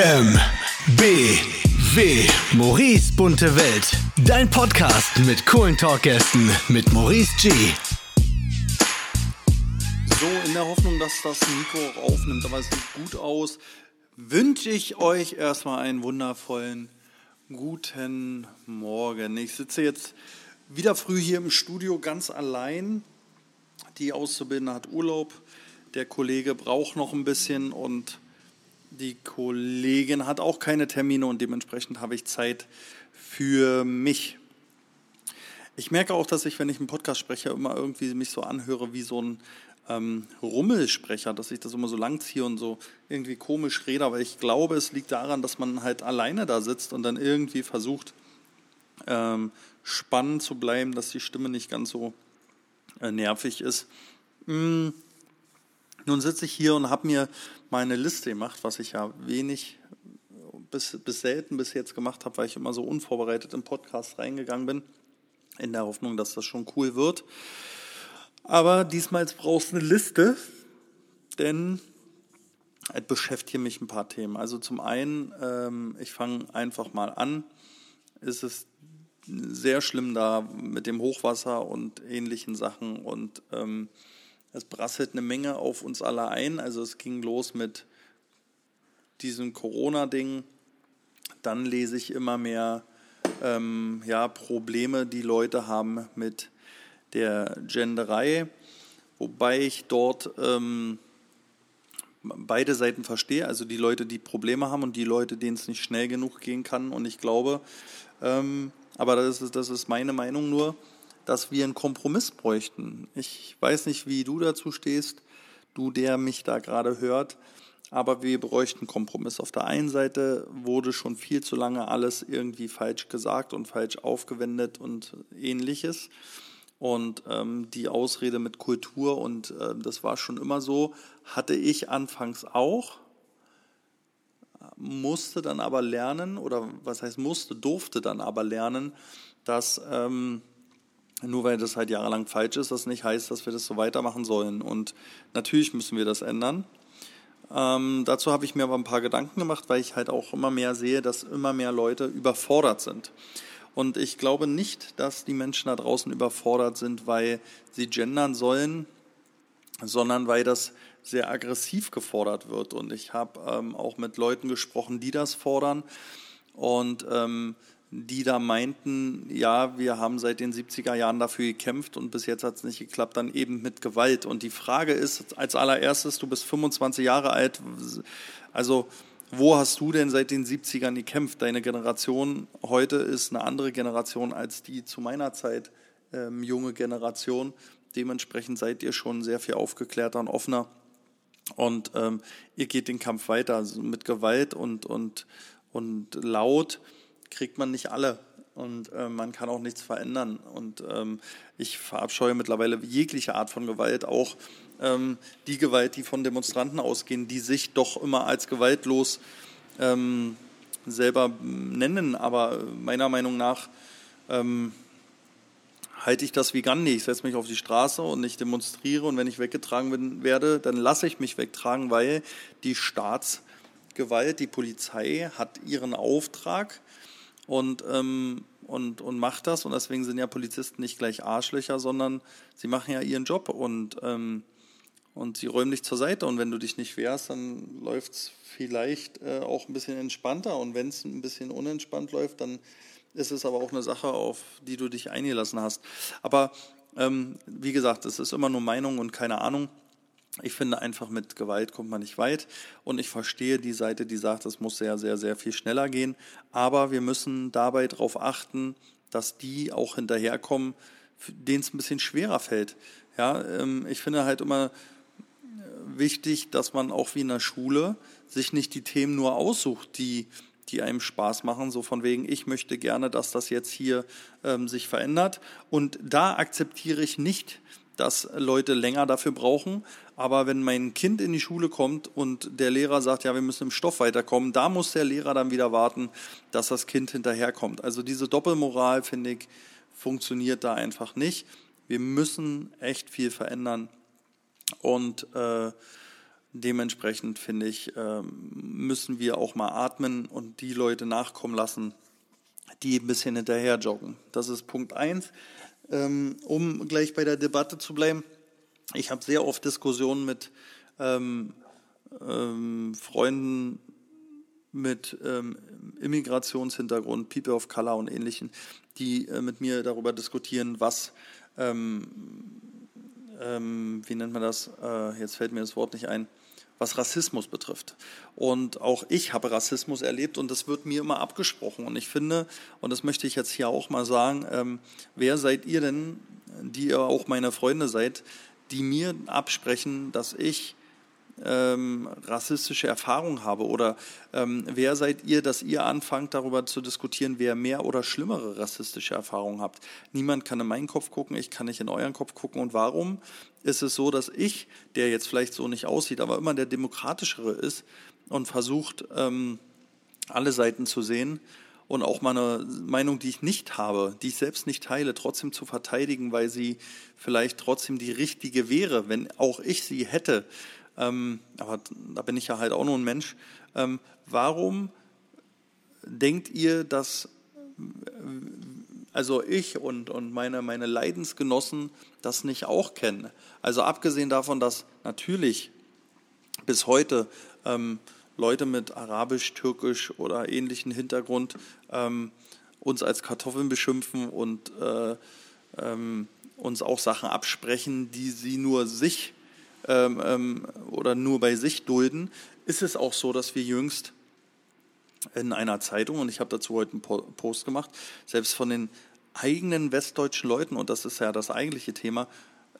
M, B, W. Maurice bunte Welt. Dein Podcast mit coolen Talkgästen mit Maurice G. So, in der Hoffnung, dass das Mikro auch aufnimmt, aber es sieht gut aus, wünsche ich euch erstmal einen wundervollen guten Morgen. Ich sitze jetzt wieder früh hier im Studio ganz allein. Die Auszubildende hat Urlaub. Der Kollege braucht noch ein bisschen und die Kollegin hat auch keine Termine und dementsprechend habe ich Zeit für mich. Ich merke auch, dass ich, wenn ich einen Podcast spreche, immer irgendwie mich so anhöre wie so ein ähm, Rummelsprecher, dass ich das immer so lang ziehe und so irgendwie komisch rede. Aber ich glaube, es liegt daran, dass man halt alleine da sitzt und dann irgendwie versucht, ähm, spannend zu bleiben, dass die Stimme nicht ganz so äh, nervig ist. Hm. Nun sitze ich hier und habe mir meine Liste gemacht, was ich ja wenig bis, bis selten bis jetzt gemacht habe, weil ich immer so unvorbereitet im Podcast reingegangen bin, in der Hoffnung, dass das schon cool wird. Aber diesmal brauchst du eine Liste, denn es beschäftigen mich ein paar Themen. Also zum einen, ähm, ich fange einfach mal an, ist es sehr schlimm da mit dem Hochwasser und ähnlichen Sachen und ähm, es prasselt eine Menge auf uns alle ein. Also es ging los mit diesem Corona-Ding. Dann lese ich immer mehr ähm, ja, Probleme, die Leute haben mit der Genderei, wobei ich dort ähm, beide Seiten verstehe. Also die Leute, die Probleme haben und die Leute, denen es nicht schnell genug gehen kann. Und ich glaube, ähm, aber das ist, das ist meine Meinung nur, dass wir einen Kompromiss bräuchten. Ich weiß nicht, wie du dazu stehst, du, der mich da gerade hört, aber wir bräuchten einen Kompromiss. Auf der einen Seite wurde schon viel zu lange alles irgendwie falsch gesagt und falsch aufgewendet und ähnliches. Und ähm, die Ausrede mit Kultur und äh, das war schon immer so, hatte ich anfangs auch, musste dann aber lernen, oder was heißt musste, durfte dann aber lernen, dass ähm, nur weil das halt jahrelang falsch ist, das nicht heißt, dass wir das so weitermachen sollen. Und natürlich müssen wir das ändern. Ähm, dazu habe ich mir aber ein paar Gedanken gemacht, weil ich halt auch immer mehr sehe, dass immer mehr Leute überfordert sind. Und ich glaube nicht, dass die Menschen da draußen überfordert sind, weil sie gendern sollen, sondern weil das sehr aggressiv gefordert wird. Und ich habe ähm, auch mit Leuten gesprochen, die das fordern. Und ähm, die da meinten, ja, wir haben seit den 70er Jahren dafür gekämpft und bis jetzt hat es nicht geklappt, dann eben mit Gewalt. Und die Frage ist als allererstes, du bist 25 Jahre alt, also wo hast du denn seit den 70ern gekämpft? Deine Generation heute ist eine andere Generation als die zu meiner Zeit ähm, junge Generation. Dementsprechend seid ihr schon sehr viel aufgeklärter und offener. Und ähm, ihr geht den Kampf weiter also mit Gewalt und, und, und laut kriegt man nicht alle und äh, man kann auch nichts verändern. Und ähm, ich verabscheue mittlerweile jegliche Art von Gewalt, auch ähm, die Gewalt, die von Demonstranten ausgehen, die sich doch immer als gewaltlos ähm, selber nennen. Aber meiner Meinung nach ähm, halte ich das wie Gandhi. Ich setze mich auf die Straße und ich demonstriere und wenn ich weggetragen bin, werde, dann lasse ich mich wegtragen, weil die Staatsgewalt, die Polizei hat ihren Auftrag und, ähm, und, und macht das. Und deswegen sind ja Polizisten nicht gleich Arschlöcher, sondern sie machen ja ihren Job und, ähm, und sie räumen dich zur Seite. Und wenn du dich nicht wehrst, dann läuft es vielleicht äh, auch ein bisschen entspannter. Und wenn es ein bisschen unentspannt läuft, dann ist es aber auch eine Sache, auf die du dich eingelassen hast. Aber ähm, wie gesagt, es ist immer nur Meinung und keine Ahnung. Ich finde einfach, mit Gewalt kommt man nicht weit. Und ich verstehe die Seite, die sagt, es muss sehr, sehr, sehr viel schneller gehen. Aber wir müssen dabei darauf achten, dass die auch hinterherkommen, denen es ein bisschen schwerer fällt. Ja, ähm, ich finde halt immer äh, wichtig, dass man auch wie in der Schule sich nicht die Themen nur aussucht, die, die einem Spaß machen, so von wegen, ich möchte gerne, dass das jetzt hier ähm, sich verändert. Und da akzeptiere ich nicht, dass Leute länger dafür brauchen. Aber wenn mein Kind in die Schule kommt und der Lehrer sagt, ja, wir müssen im Stoff weiterkommen, da muss der Lehrer dann wieder warten, dass das Kind hinterherkommt. Also diese Doppelmoral, finde ich, funktioniert da einfach nicht. Wir müssen echt viel verändern. Und äh, dementsprechend finde ich, ähm, müssen wir auch mal atmen und die Leute nachkommen lassen, die ein bisschen hinterher joggen. Das ist Punkt eins. Ähm, um gleich bei der Debatte zu bleiben, ich habe sehr oft Diskussionen mit ähm, ähm, Freunden mit ähm, Immigrationshintergrund, People of Color und ähnlichen, die äh, mit mir darüber diskutieren, was, ähm, ähm, wie nennt man das, äh, jetzt fällt mir das Wort nicht ein, was Rassismus betrifft. Und auch ich habe Rassismus erlebt und das wird mir immer abgesprochen. Und ich finde, und das möchte ich jetzt hier auch mal sagen, ähm, wer seid ihr denn, die ihr auch meine Freunde seid, die mir absprechen, dass ich ähm, rassistische Erfahrungen habe? Oder ähm, wer seid ihr, dass ihr anfangt, darüber zu diskutieren, wer mehr oder schlimmere rassistische Erfahrungen habt? Niemand kann in meinen Kopf gucken, ich kann nicht in euren Kopf gucken. Und warum ist es so, dass ich, der jetzt vielleicht so nicht aussieht, aber immer der demokratischere ist und versucht, ähm, alle Seiten zu sehen, und auch meine Meinung, die ich nicht habe, die ich selbst nicht teile, trotzdem zu verteidigen, weil sie vielleicht trotzdem die richtige wäre, wenn auch ich sie hätte ähm, aber da bin ich ja halt auch nur ein Mensch, ähm, warum denkt ihr, dass also ich und, und meine, meine Leidensgenossen das nicht auch kennen? Also abgesehen davon, dass natürlich bis heute ähm, Leute mit arabisch, türkisch oder ähnlichen Hintergrund ähm, uns als Kartoffeln beschimpfen und äh, ähm, uns auch Sachen absprechen, die sie nur sich ähm, ähm, oder nur bei sich dulden, ist es auch so, dass wir jüngst in einer Zeitung, und ich habe dazu heute einen Post gemacht, selbst von den eigenen westdeutschen Leuten, und das ist ja das eigentliche Thema,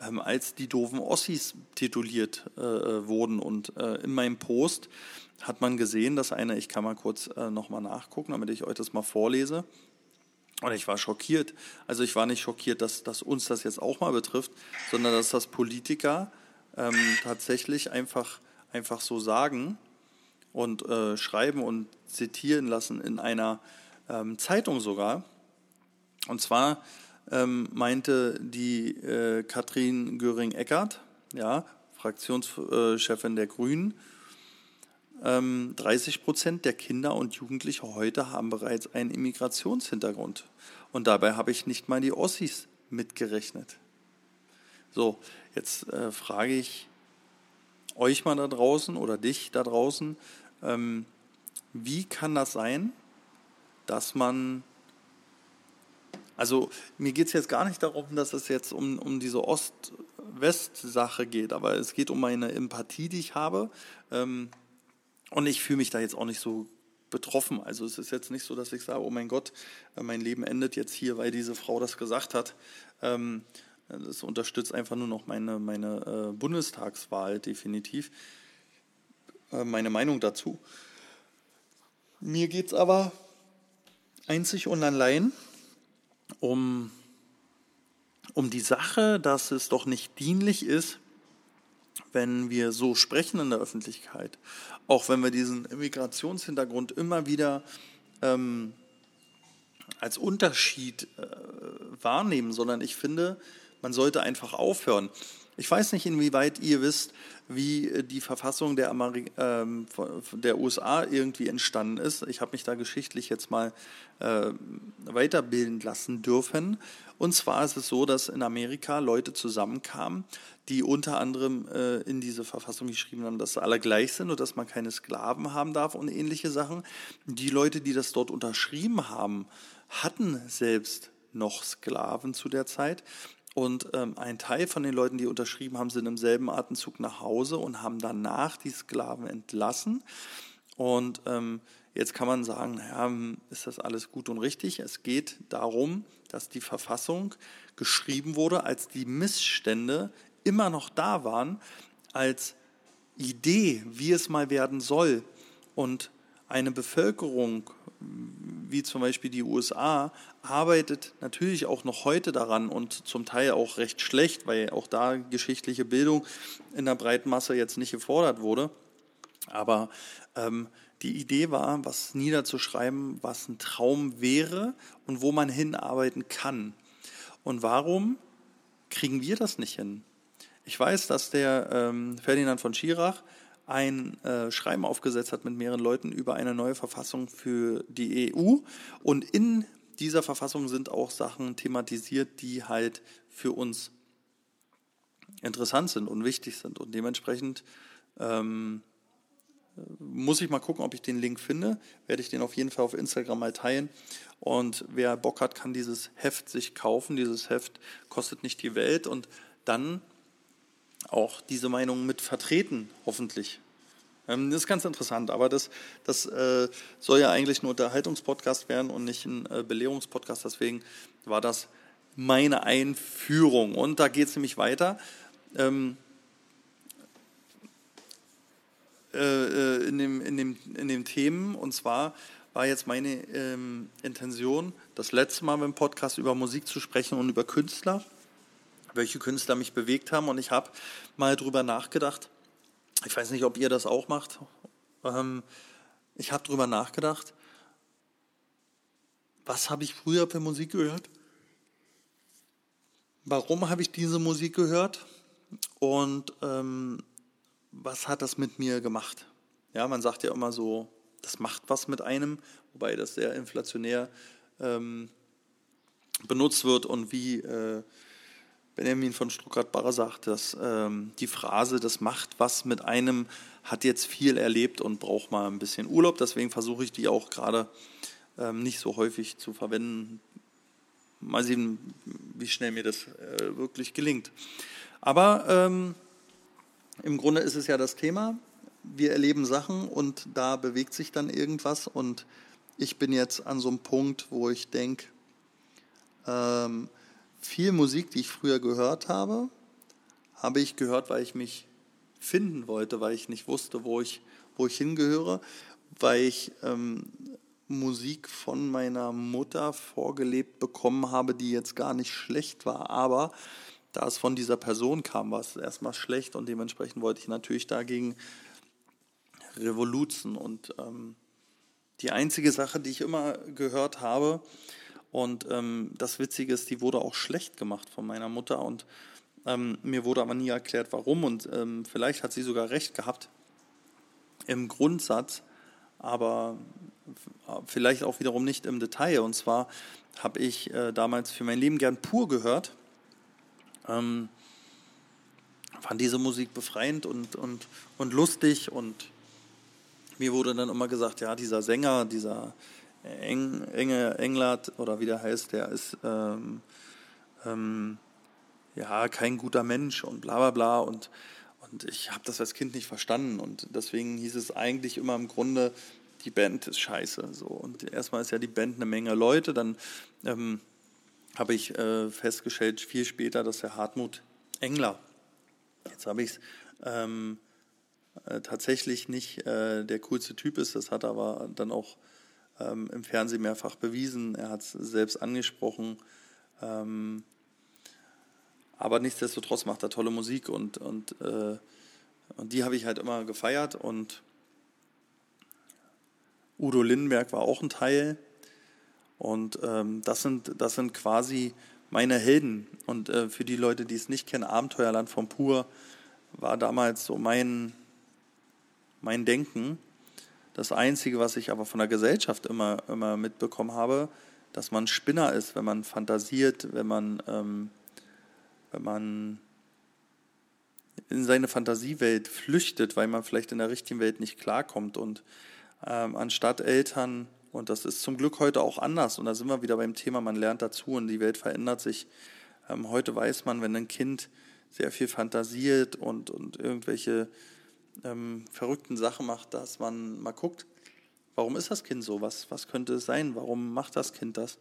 ähm, als die doofen Ossis tituliert äh, wurden. Und äh, in meinem Post hat man gesehen, dass eine, ich kann mal kurz äh, nochmal nachgucken, damit ich euch das mal vorlese. Und ich war schockiert. Also ich war nicht schockiert, dass, dass uns das jetzt auch mal betrifft, sondern dass das Politiker ähm, tatsächlich einfach, einfach so sagen und äh, schreiben und zitieren lassen in einer ähm, Zeitung sogar. Und zwar ähm, meinte die äh, Katrin Göring-Eckardt, ja, Fraktionschefin der Grünen, 30 ähm, Prozent der Kinder und Jugendliche heute haben bereits einen Immigrationshintergrund. Und dabei habe ich nicht mal die Ossis mitgerechnet. So, Jetzt äh, frage ich euch mal da draußen oder dich da draußen, ähm, wie kann das sein, dass man, also mir geht es jetzt gar nicht darum, dass es jetzt um, um diese Ost-West-Sache geht, aber es geht um meine Empathie, die ich habe. Ähm, und ich fühle mich da jetzt auch nicht so betroffen. Also es ist jetzt nicht so, dass ich sage, oh mein Gott, äh, mein Leben endet jetzt hier, weil diese Frau das gesagt hat. Ähm, das unterstützt einfach nur noch meine, meine äh, Bundestagswahl definitiv. Äh, meine Meinung dazu. Mir geht es aber einzig und allein um, um die Sache, dass es doch nicht dienlich ist, wenn wir so sprechen in der Öffentlichkeit, auch wenn wir diesen Immigrationshintergrund immer wieder ähm, als Unterschied äh, wahrnehmen, sondern ich finde, man sollte einfach aufhören. Ich weiß nicht, inwieweit ihr wisst, wie die Verfassung der, Ameri äh, der USA irgendwie entstanden ist. Ich habe mich da geschichtlich jetzt mal äh, weiterbilden lassen dürfen. Und zwar ist es so, dass in Amerika Leute zusammenkamen, die unter anderem äh, in diese Verfassung geschrieben haben, dass alle gleich sind und dass man keine Sklaven haben darf und ähnliche Sachen. Die Leute, die das dort unterschrieben haben, hatten selbst noch Sklaven zu der Zeit und ähm, ein Teil von den Leuten, die unterschrieben haben, sind im selben Atemzug nach Hause und haben danach die Sklaven entlassen. Und ähm, jetzt kann man sagen, naja, hm, ist das alles gut und richtig? Es geht darum, dass die Verfassung geschrieben wurde, als die Missstände immer noch da waren, als Idee, wie es mal werden soll. Und eine Bevölkerung wie zum Beispiel die USA, arbeitet natürlich auch noch heute daran und zum Teil auch recht schlecht, weil auch da geschichtliche Bildung in der breiten Masse jetzt nicht gefordert wurde. Aber ähm, die Idee war, was niederzuschreiben, was ein Traum wäre und wo man hinarbeiten kann. Und warum kriegen wir das nicht hin? Ich weiß, dass der ähm, Ferdinand von Schirach ein äh, Schreiben aufgesetzt hat mit mehreren Leuten über eine neue Verfassung für die EU. Und in dieser Verfassung sind auch Sachen thematisiert, die halt für uns interessant sind und wichtig sind. Und dementsprechend ähm, muss ich mal gucken, ob ich den Link finde. Werde ich den auf jeden Fall auf Instagram mal teilen. Und wer Bock hat, kann dieses Heft sich kaufen. Dieses Heft kostet nicht die Welt und dann auch diese Meinung mit vertreten, hoffentlich. Ähm, das ist ganz interessant, aber das, das äh, soll ja eigentlich ein Unterhaltungspodcast werden und nicht ein äh, Belehrungspodcast. Deswegen war das meine Einführung. Und da geht es nämlich weiter. Ähm, äh, in, dem, in, dem, in den Themen. Und zwar war jetzt meine ähm, Intention, das letzte Mal beim Podcast über Musik zu sprechen und über Künstler, welche Künstler mich bewegt haben. Und ich habe mal drüber nachgedacht. Ich weiß nicht, ob ihr das auch macht. Ähm, ich habe drüber nachgedacht, was habe ich früher für Musik gehört? Warum habe ich diese Musik gehört? Und ähm, was hat das mit mir gemacht? Ja, man sagt ja immer so, das macht was mit einem, wobei das sehr inflationär ähm, benutzt wird und wie äh, Benjamin von Stuttgart-Barre sagt, dass ähm, die Phrase, das macht was mit einem, hat jetzt viel erlebt und braucht mal ein bisschen Urlaub. Deswegen versuche ich die auch gerade ähm, nicht so häufig zu verwenden. Mal sehen, wie schnell mir das äh, wirklich gelingt. Aber ähm, im Grunde ist es ja das Thema. Wir erleben Sachen und da bewegt sich dann irgendwas. Und ich bin jetzt an so einem Punkt, wo ich denke, ähm, viel Musik, die ich früher gehört habe, habe ich gehört, weil ich mich finden wollte, weil ich nicht wusste, wo ich, wo ich hingehöre, weil ich ähm, Musik von meiner Mutter vorgelebt bekommen habe, die jetzt gar nicht schlecht war, aber da es von dieser Person kam, war es erstmal schlecht und dementsprechend wollte ich natürlich dagegen revoluzen. Und ähm, die einzige Sache, die ich immer gehört habe, und ähm, das Witzige ist, die wurde auch schlecht gemacht von meiner Mutter und ähm, mir wurde aber nie erklärt, warum. Und ähm, vielleicht hat sie sogar recht gehabt im Grundsatz, aber vielleicht auch wiederum nicht im Detail. Und zwar habe ich äh, damals für mein Leben gern pur gehört ähm, fand diese Musik befreiend und, und, und lustig und mir wurde dann immer gesagt, ja, dieser Sänger, dieser Eng, Enge Englert oder wie der heißt, der ist ähm, ähm, ja kein guter Mensch und bla bla bla und, und ich habe das als Kind nicht verstanden und deswegen hieß es eigentlich immer im Grunde, die Band ist scheiße. So. Und erstmal ist ja die Band eine Menge Leute, dann ähm, habe ich äh, festgestellt, viel später, dass der Hartmut Engler, jetzt habe ich es ähm, äh, tatsächlich nicht äh, der coolste Typ ist, das hat er aber dann auch ähm, im Fernsehen mehrfach bewiesen, er hat es selbst angesprochen. Ähm, aber nichtsdestotrotz macht er tolle Musik und, und, äh, und die habe ich halt immer gefeiert und Udo Lindenberg war auch ein Teil und ähm, das, sind, das sind quasi meine Helden. Und äh, für die Leute, die es nicht kennen, Abenteuerland von Pur war damals so mein, mein Denken. Das Einzige, was ich aber von der Gesellschaft immer, immer mitbekommen habe, dass man Spinner ist, wenn man fantasiert, wenn man, ähm, wenn man in seine Fantasiewelt flüchtet, weil man vielleicht in der richtigen Welt nicht klarkommt. Und ähm, anstatt Eltern und das ist zum Glück heute auch anders. Und da sind wir wieder beim Thema, man lernt dazu und die Welt verändert sich. Ähm, heute weiß man, wenn ein Kind sehr viel fantasiert und, und irgendwelche ähm, verrückten Sachen macht, dass man mal guckt, warum ist das Kind so? Was, was könnte es sein? Warum macht das Kind das?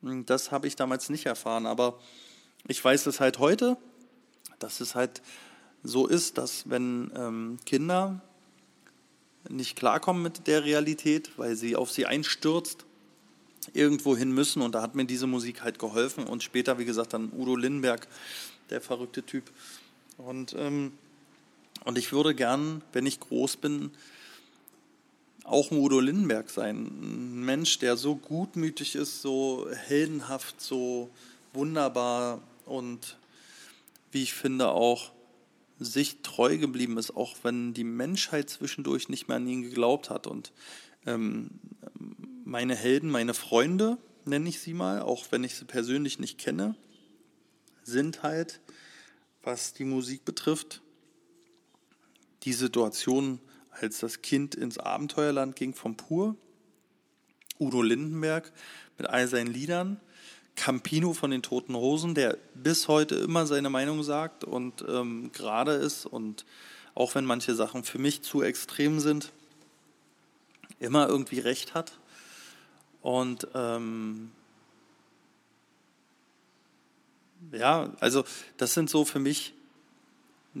Das habe ich damals nicht erfahren, aber ich weiß es halt heute, dass es halt so ist, dass wenn ähm, Kinder nicht klarkommen mit der Realität, weil sie auf sie einstürzt, irgendwo hin müssen. Und da hat mir diese Musik halt geholfen. Und später, wie gesagt, dann Udo Lindenberg, der verrückte Typ. Und, ähm, und ich würde gern, wenn ich groß bin, auch Udo Lindenberg sein. Ein Mensch, der so gutmütig ist, so heldenhaft, so wunderbar und wie ich finde auch sich treu geblieben ist, auch wenn die Menschheit zwischendurch nicht mehr an ihn geglaubt hat. Und ähm, meine Helden, meine Freunde, nenne ich sie mal, auch wenn ich sie persönlich nicht kenne, sind halt, was die Musik betrifft, die Situation, als das Kind ins Abenteuerland ging vom Pur, Udo Lindenberg mit all seinen Liedern, Campino von den Toten Hosen, der bis heute immer seine Meinung sagt und ähm, gerade ist und auch wenn manche Sachen für mich zu extrem sind, immer irgendwie recht hat. Und ähm, ja, also das sind so für mich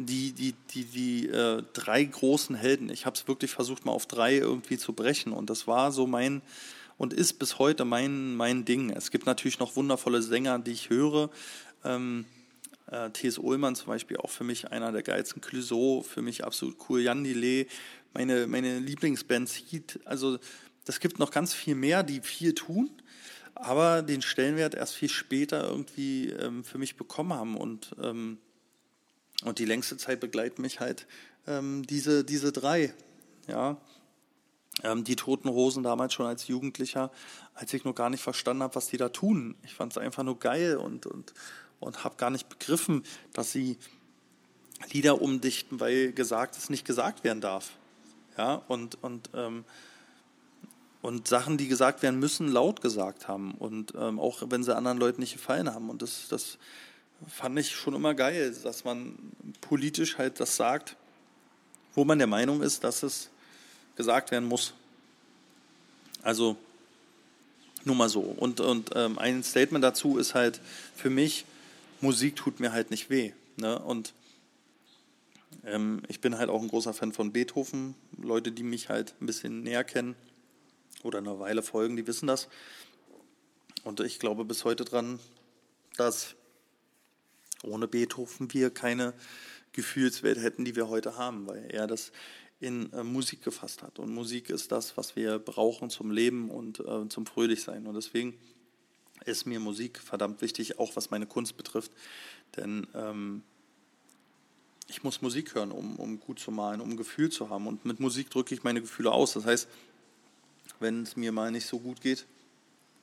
die, die, die, die äh, drei großen Helden. Ich habe es wirklich versucht, mal auf drei irgendwie zu brechen. Und das war so mein und ist bis heute mein, mein Ding. Es gibt natürlich noch wundervolle Sänger, die ich höre. Ähm, äh, T.S. Ullmann zum Beispiel auch für mich einer der geilsten. Clouseau für mich absolut cool. Jan Delay, meine, meine Lieblingsband Heat. Also das gibt noch ganz viel mehr, die viel tun aber den Stellenwert erst viel später irgendwie ähm, für mich bekommen haben und ähm, und die längste Zeit begleiten mich halt ähm, diese, diese drei. Ja. Ähm, die Toten Hosen damals schon als Jugendlicher, als ich noch gar nicht verstanden habe, was die da tun. Ich fand es einfach nur geil und, und, und habe gar nicht begriffen, dass sie Lieder umdichten, weil gesagt es nicht gesagt werden darf. Ja, und, und, ähm, und Sachen, die gesagt werden müssen, laut gesagt haben. Und ähm, auch wenn sie anderen Leuten nicht gefallen haben. Und das, das fand ich schon immer geil, dass man politisch halt das sagt, wo man der Meinung ist, dass es gesagt werden muss. Also nur mal so. Und, und ähm, ein Statement dazu ist halt für mich, Musik tut mir halt nicht weh. Ne? Und ähm, ich bin halt auch ein großer Fan von Beethoven. Leute, die mich halt ein bisschen näher kennen oder eine Weile folgen, die wissen das. Und ich glaube bis heute dran, dass ohne Beethoven wir keine Gefühlswelt hätten, die wir heute haben, weil er das in äh, Musik gefasst hat. Und Musik ist das, was wir brauchen zum Leben und äh, zum Fröhlichsein. Und deswegen ist mir Musik verdammt wichtig, auch was meine Kunst betrifft. Denn ähm, ich muss Musik hören, um, um gut zu malen, um ein Gefühl zu haben. Und mit Musik drücke ich meine Gefühle aus. Das heißt, wenn es mir mal nicht so gut geht,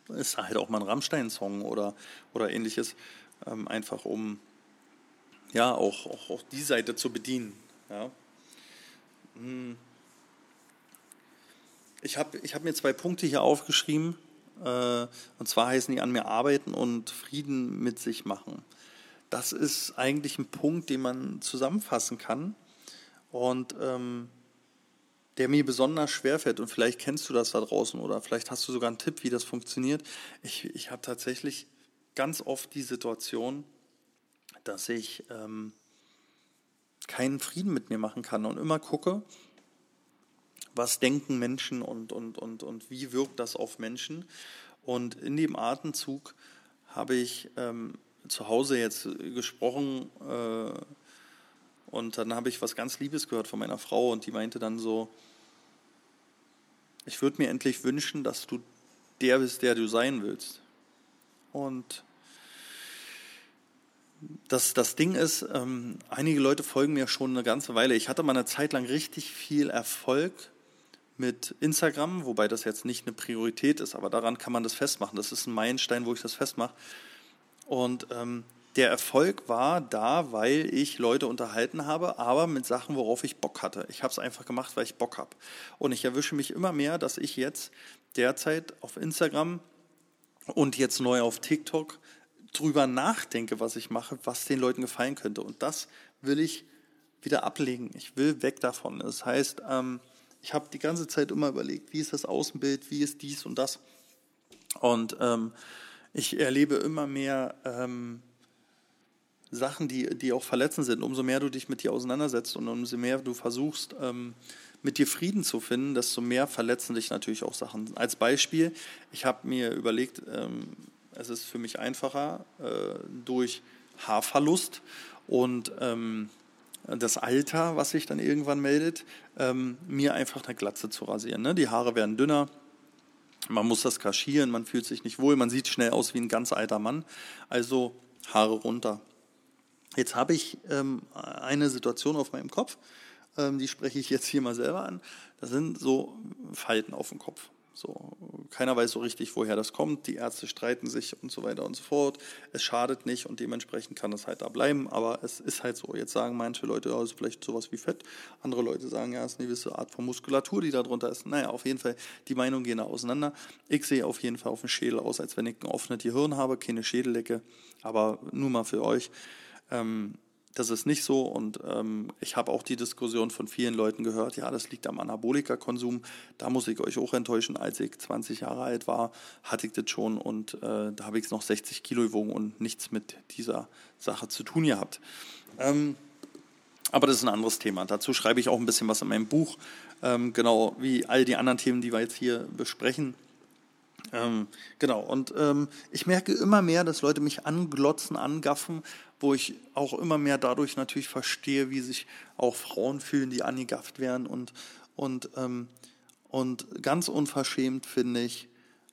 ist halt auch mal ein Rammstein-Song oder, oder ähnliches, ähm, einfach um ja auch, auch, auch die Seite zu bedienen. Ja. Hm. Ich habe ich hab mir zwei Punkte hier aufgeschrieben, äh, und zwar heißen die an mir arbeiten und Frieden mit sich machen. Das ist eigentlich ein Punkt, den man zusammenfassen kann und ähm, der mir besonders schwer fällt. Und vielleicht kennst du das da draußen oder vielleicht hast du sogar einen Tipp, wie das funktioniert. Ich, ich habe tatsächlich ganz oft die Situation, dass ich ähm, keinen Frieden mit mir machen kann und immer gucke, was denken Menschen und, und, und, und wie wirkt das auf Menschen. Und in dem Atemzug habe ich ähm, zu Hause jetzt gesprochen äh, und dann habe ich was ganz Liebes gehört von meiner Frau und die meinte dann so, ich würde mir endlich wünschen, dass du der bist, der du sein willst. Und das, das Ding ist, ähm, einige Leute folgen mir schon eine ganze Weile. Ich hatte mal eine Zeit lang richtig viel Erfolg mit Instagram, wobei das jetzt nicht eine Priorität ist, aber daran kann man das festmachen. Das ist ein Meilenstein, wo ich das festmache. Und ähm, der Erfolg war da, weil ich Leute unterhalten habe, aber mit Sachen, worauf ich Bock hatte. Ich habe es einfach gemacht, weil ich Bock habe. Und ich erwische mich immer mehr, dass ich jetzt derzeit auf Instagram und jetzt neu auf TikTok drüber nachdenke, was ich mache, was den Leuten gefallen könnte. Und das will ich wieder ablegen. Ich will weg davon. Das heißt, ähm, ich habe die ganze Zeit immer überlegt, wie ist das Außenbild, wie ist dies und das. Und ähm, ich erlebe immer mehr ähm, Sachen, die, die auch verletzend sind. Umso mehr du dich mit dir auseinandersetzt und umso mehr du versuchst, ähm, mit dir Frieden zu finden, desto mehr verletzen dich natürlich auch Sachen. Als Beispiel, ich habe mir überlegt, ähm, es ist für mich einfacher äh, durch Haarverlust und ähm, das Alter, was sich dann irgendwann meldet, ähm, mir einfach eine Glatze zu rasieren. Ne? Die Haare werden dünner, man muss das kaschieren, man fühlt sich nicht wohl, man sieht schnell aus wie ein ganz alter Mann. Also Haare runter. Jetzt habe ich ähm, eine Situation auf meinem Kopf, die spreche ich jetzt hier mal selber an. Das sind so Falten auf dem Kopf. So, keiner weiß so richtig, woher das kommt. Die Ärzte streiten sich und so weiter und so fort. Es schadet nicht und dementsprechend kann es halt da bleiben. Aber es ist halt so. Jetzt sagen manche Leute, ja, es ist vielleicht sowas wie Fett. Andere Leute sagen, ja, es ist eine gewisse Art von Muskulatur, die da drunter ist. Naja, auf jeden Fall, die Meinungen gehen da auseinander. Ich sehe auf jeden Fall auf dem Schädel aus, als wenn ich ein offenes Gehirn habe, keine Schädellecke. Aber nur mal für euch. Ähm, das ist nicht so und ähm, ich habe auch die Diskussion von vielen Leuten gehört, ja, das liegt am Anabolika-Konsum. Da muss ich euch auch enttäuschen, als ich 20 Jahre alt war, hatte ich das schon und äh, da habe ich noch 60 Kilo gewogen und nichts mit dieser Sache zu tun gehabt. Ähm, aber das ist ein anderes Thema. Dazu schreibe ich auch ein bisschen was in meinem Buch, ähm, genau wie all die anderen Themen, die wir jetzt hier besprechen. Ähm, genau, und ähm, ich merke immer mehr, dass Leute mich anglotzen, angaffen, wo ich auch immer mehr dadurch natürlich verstehe, wie sich auch Frauen fühlen, die angegafft werden. Und, und, ähm, und ganz unverschämt finde ich,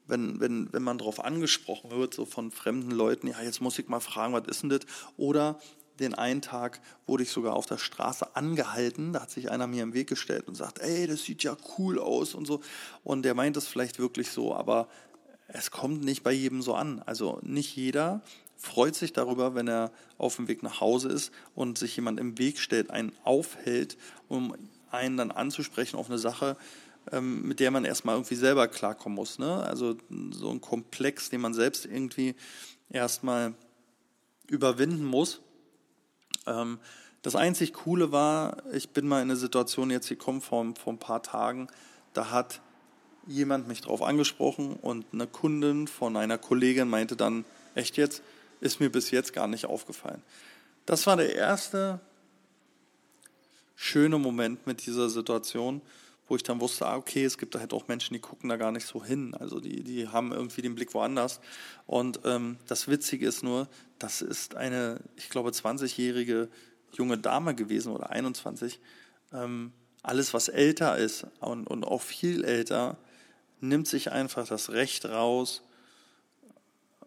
wenn, wenn, wenn man darauf angesprochen wird, so von fremden Leuten, ja, jetzt muss ich mal fragen, was ist denn das? Oder den einen Tag wurde ich sogar auf der Straße angehalten. Da hat sich einer mir im Weg gestellt und sagt, ey, das sieht ja cool aus und so. Und der meint es vielleicht wirklich so, aber es kommt nicht bei jedem so an. Also nicht jeder freut sich darüber, wenn er auf dem Weg nach Hause ist und sich jemand im Weg stellt, einen aufhält, um einen dann anzusprechen auf eine Sache, ähm, mit der man erstmal irgendwie selber klarkommen muss. Ne? Also so ein Komplex, den man selbst irgendwie erstmal überwinden muss. Ähm, das einzig Coole war, ich bin mal in eine Situation jetzt gekommen vor, vor ein paar Tagen, da hat jemand mich darauf angesprochen und eine Kundin von einer Kollegin meinte dann, echt jetzt, ist mir bis jetzt gar nicht aufgefallen. Das war der erste schöne Moment mit dieser Situation, wo ich dann wusste, ah, okay, es gibt da halt auch Menschen, die gucken da gar nicht so hin. Also die, die haben irgendwie den Blick woanders. Und ähm, das Witzige ist nur, das ist eine, ich glaube, 20-jährige junge Dame gewesen oder 21. Ähm, alles, was älter ist und, und auch viel älter, nimmt sich einfach das Recht raus,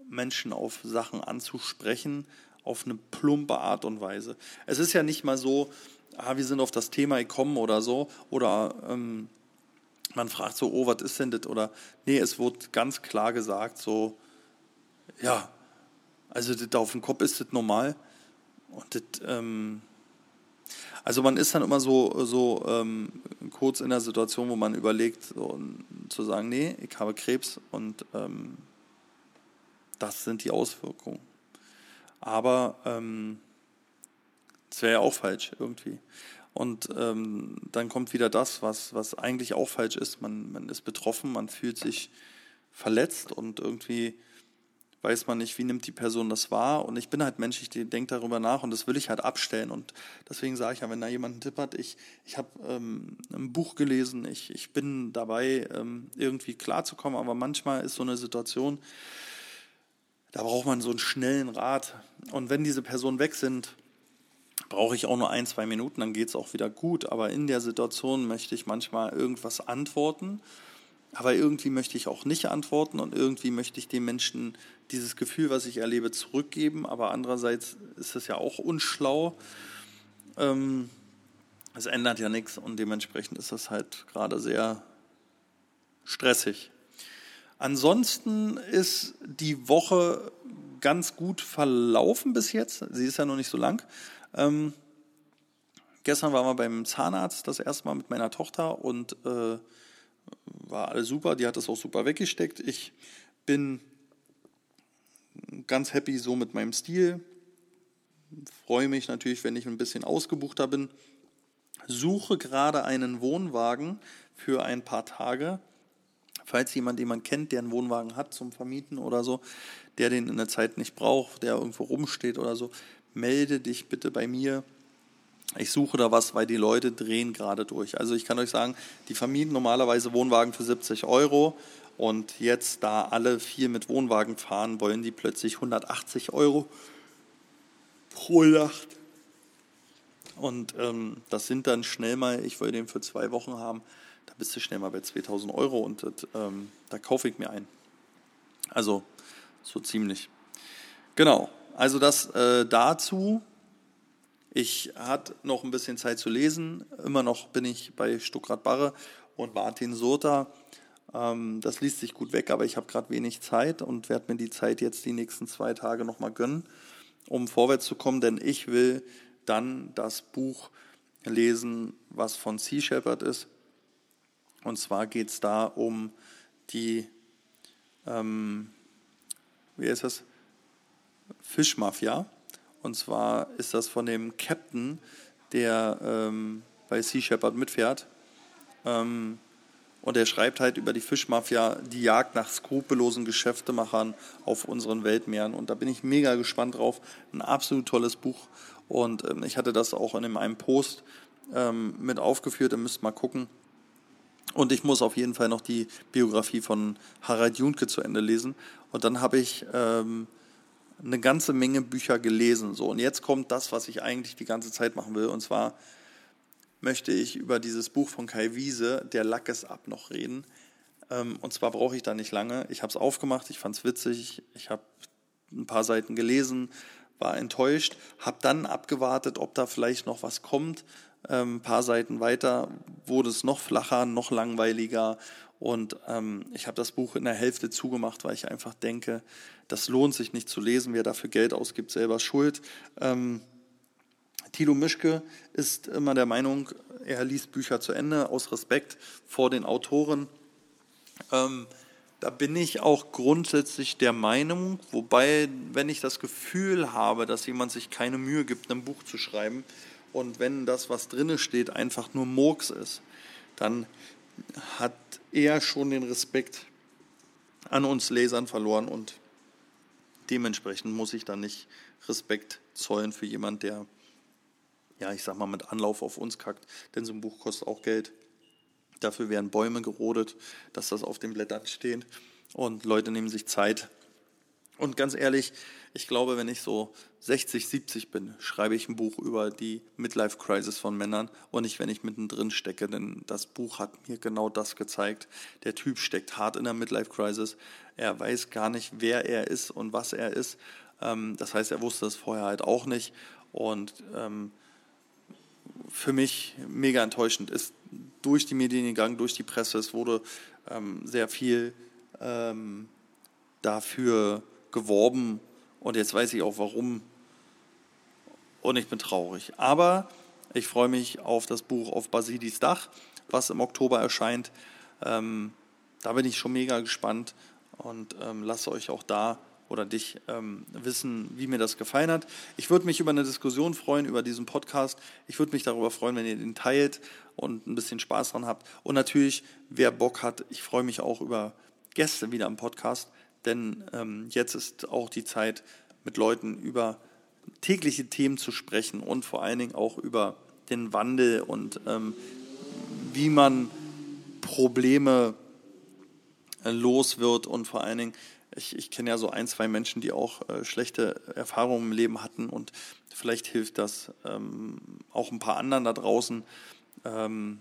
Menschen auf Sachen anzusprechen, auf eine plumpe Art und Weise. Es ist ja nicht mal so, ah, wir sind auf das Thema gekommen oder so, oder ähm, man fragt so, oh, was ist denn das? Oder nee, es wurde ganz klar gesagt, so, ja, also das auf dem Kopf ist das normal. Und das, ähm, also man ist dann immer so, so ähm, kurz in der Situation, wo man überlegt, so, zu sagen, nee, ich habe Krebs und ähm, das sind die Auswirkungen. Aber ähm, das wäre ja auch falsch irgendwie. Und ähm, dann kommt wieder das, was, was eigentlich auch falsch ist. Man, man ist betroffen, man fühlt sich verletzt und irgendwie weiß man nicht, wie nimmt die Person das wahr. Und ich bin halt Mensch, ich denke darüber nach und das will ich halt abstellen. Und deswegen sage ich ja, wenn da jemand einen Tipp hat, ich, ich habe ähm, ein Buch gelesen, ich, ich bin dabei, ähm, irgendwie klarzukommen, aber manchmal ist so eine Situation, da braucht man so einen schnellen Rat. Und wenn diese Personen weg sind, brauche ich auch nur ein, zwei Minuten, dann geht es auch wieder gut. Aber in der Situation möchte ich manchmal irgendwas antworten, aber irgendwie möchte ich auch nicht antworten und irgendwie möchte ich den Menschen dieses Gefühl, was ich erlebe, zurückgeben. Aber andererseits ist es ja auch unschlau. Ähm, es ändert ja nichts und dementsprechend ist das halt gerade sehr stressig. Ansonsten ist die Woche ganz gut verlaufen bis jetzt. Sie ist ja noch nicht so lang. Ähm, gestern waren wir beim Zahnarzt das erste Mal mit meiner Tochter und äh, war alles super. Die hat das auch super weggesteckt. Ich bin ganz happy so mit meinem Stil. Freue mich natürlich, wenn ich ein bisschen ausgebuchter bin. Suche gerade einen Wohnwagen für ein paar Tage falls jemand, den man kennt, der einen Wohnwagen hat zum Vermieten oder so, der den in der Zeit nicht braucht, der irgendwo rumsteht oder so, melde dich bitte bei mir. Ich suche da was, weil die Leute drehen gerade durch. Also ich kann euch sagen, die vermieten normalerweise Wohnwagen für 70 Euro und jetzt, da alle vier mit Wohnwagen fahren, wollen die plötzlich 180 Euro pro Nacht. Und ähm, das sind dann schnell mal, ich wollte den für zwei Wochen haben, da bist du schnell mal bei 2000 Euro und das, ähm, da kaufe ich mir ein. Also so ziemlich. Genau, also das äh, dazu. Ich hatte noch ein bisschen Zeit zu lesen. Immer noch bin ich bei Stuckrad Barre und Martin Sota. Ähm, das liest sich gut weg, aber ich habe gerade wenig Zeit und werde mir die Zeit jetzt die nächsten zwei Tage nochmal gönnen, um vorwärts zu kommen, denn ich will dann das Buch lesen, was von Sea Shepherd ist. Und zwar geht es da um die, ähm, wie ist das? Fischmafia. Und zwar ist das von dem Captain, der ähm, bei Sea Shepherd mitfährt. Ähm, und er schreibt halt über die Fischmafia, die Jagd nach skrupellosen Geschäftemachern auf unseren Weltmeeren. Und da bin ich mega gespannt drauf. Ein absolut tolles Buch. Und ähm, ich hatte das auch in einem Post ähm, mit aufgeführt. Ihr müsst mal gucken. Und ich muss auf jeden Fall noch die Biografie von Harald Junke zu Ende lesen. Und dann habe ich ähm, eine ganze Menge Bücher gelesen. So, und jetzt kommt das, was ich eigentlich die ganze Zeit machen will. Und zwar möchte ich über dieses Buch von Kai Wiese, Der Lack ist ab, noch reden. Ähm, und zwar brauche ich da nicht lange. Ich habe es aufgemacht, ich fand es witzig, ich habe ein paar Seiten gelesen, war enttäuscht, habe dann abgewartet, ob da vielleicht noch was kommt. Ähm, ein paar Seiten weiter wurde es noch flacher, noch langweiliger und ähm, ich habe das Buch in der Hälfte zugemacht, weil ich einfach denke, das lohnt sich nicht zu lesen. Wer dafür Geld ausgibt, selber schuld. Ähm, Tilo Mischke ist immer der Meinung, er liest Bücher zu Ende aus Respekt vor den Autoren. Ähm, da bin ich auch grundsätzlich der Meinung, wobei, wenn ich das Gefühl habe, dass jemand sich keine Mühe gibt, ein Buch zu schreiben und wenn das, was drinne steht, einfach nur Murks ist, dann hat er schon den Respekt an uns Lesern verloren und dementsprechend muss ich dann nicht Respekt zollen für jemand, der ja, ich sag mal, mit Anlauf auf uns kackt, denn so ein Buch kostet auch Geld. Dafür werden Bäume gerodet, dass das auf den Blättern steht und Leute nehmen sich Zeit. Und ganz ehrlich, ich glaube, wenn ich so 60, 70 bin, schreibe ich ein Buch über die Midlife Crisis von Männern und nicht, wenn ich mittendrin stecke, denn das Buch hat mir genau das gezeigt. Der Typ steckt hart in der Midlife Crisis. Er weiß gar nicht, wer er ist und was er ist. Ähm, das heißt, er wusste es vorher halt auch nicht und ähm, für mich mega enttäuschend ist durch die Medien gegangen, durch die Presse. Es wurde ähm, sehr viel dafür geworben und jetzt weiß ich auch warum. Und ich bin traurig. Aber ich freue mich auf das Buch auf Basilis Dach, was im Oktober erscheint. Ähm, da bin ich schon mega gespannt und ähm, lasse euch auch da oder dich ähm, wissen, wie mir das gefallen hat. Ich würde mich über eine Diskussion freuen über diesen Podcast. Ich würde mich darüber freuen, wenn ihr den teilt und ein bisschen Spaß dran habt. Und natürlich, wer Bock hat, ich freue mich auch über Gäste wieder im Podcast, denn ähm, jetzt ist auch die Zeit, mit Leuten über tägliche Themen zu sprechen und vor allen Dingen auch über den Wandel und ähm, wie man Probleme äh, los wird und vor allen Dingen ich, ich kenne ja so ein, zwei Menschen, die auch äh, schlechte Erfahrungen im Leben hatten und vielleicht hilft das ähm, auch ein paar anderen da draußen, ähm,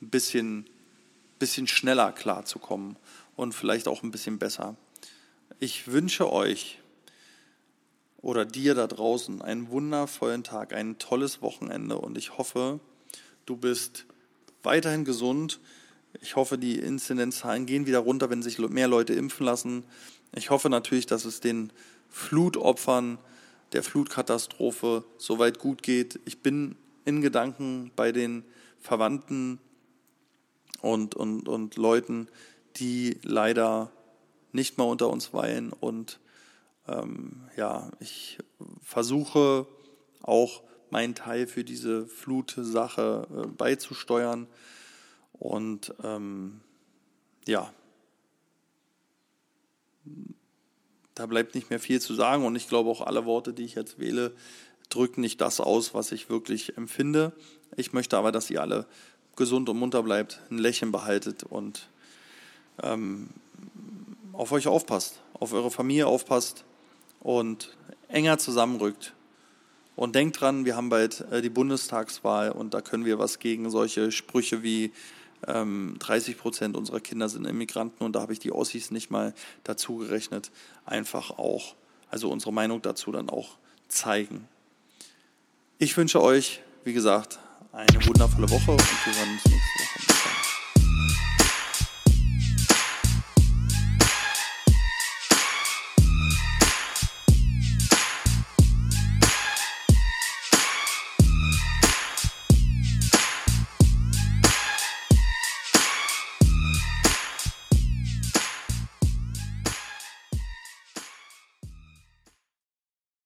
ein bisschen, bisschen schneller klarzukommen und vielleicht auch ein bisschen besser. Ich wünsche euch oder dir da draußen einen wundervollen Tag, ein tolles Wochenende und ich hoffe, du bist weiterhin gesund ich hoffe, die Inzidenzzahlen gehen wieder runter, wenn sich mehr Leute impfen lassen. Ich hoffe natürlich, dass es den Flutopfern der Flutkatastrophe soweit gut geht. Ich bin in Gedanken bei den Verwandten und, und, und Leuten, die leider nicht mehr unter uns weilen. Und ähm, ja, ich versuche auch meinen Teil für diese Flutsache äh, beizusteuern. Und ähm, ja, da bleibt nicht mehr viel zu sagen und ich glaube auch alle Worte, die ich jetzt wähle, drücken nicht das aus, was ich wirklich empfinde. Ich möchte aber, dass ihr alle gesund und munter bleibt, ein Lächeln behaltet und ähm, auf euch aufpasst, auf eure Familie aufpasst und enger zusammenrückt. Und denkt dran, wir haben bald äh, die Bundestagswahl und da können wir was gegen solche Sprüche wie 30 ähm, Prozent unserer Kinder sind Immigranten und da habe ich die Ossis nicht mal dazu gerechnet, einfach auch, also unsere Meinung dazu dann auch zeigen. Ich wünsche euch, wie gesagt, eine wundervolle Woche und wir hören uns nächste Woche.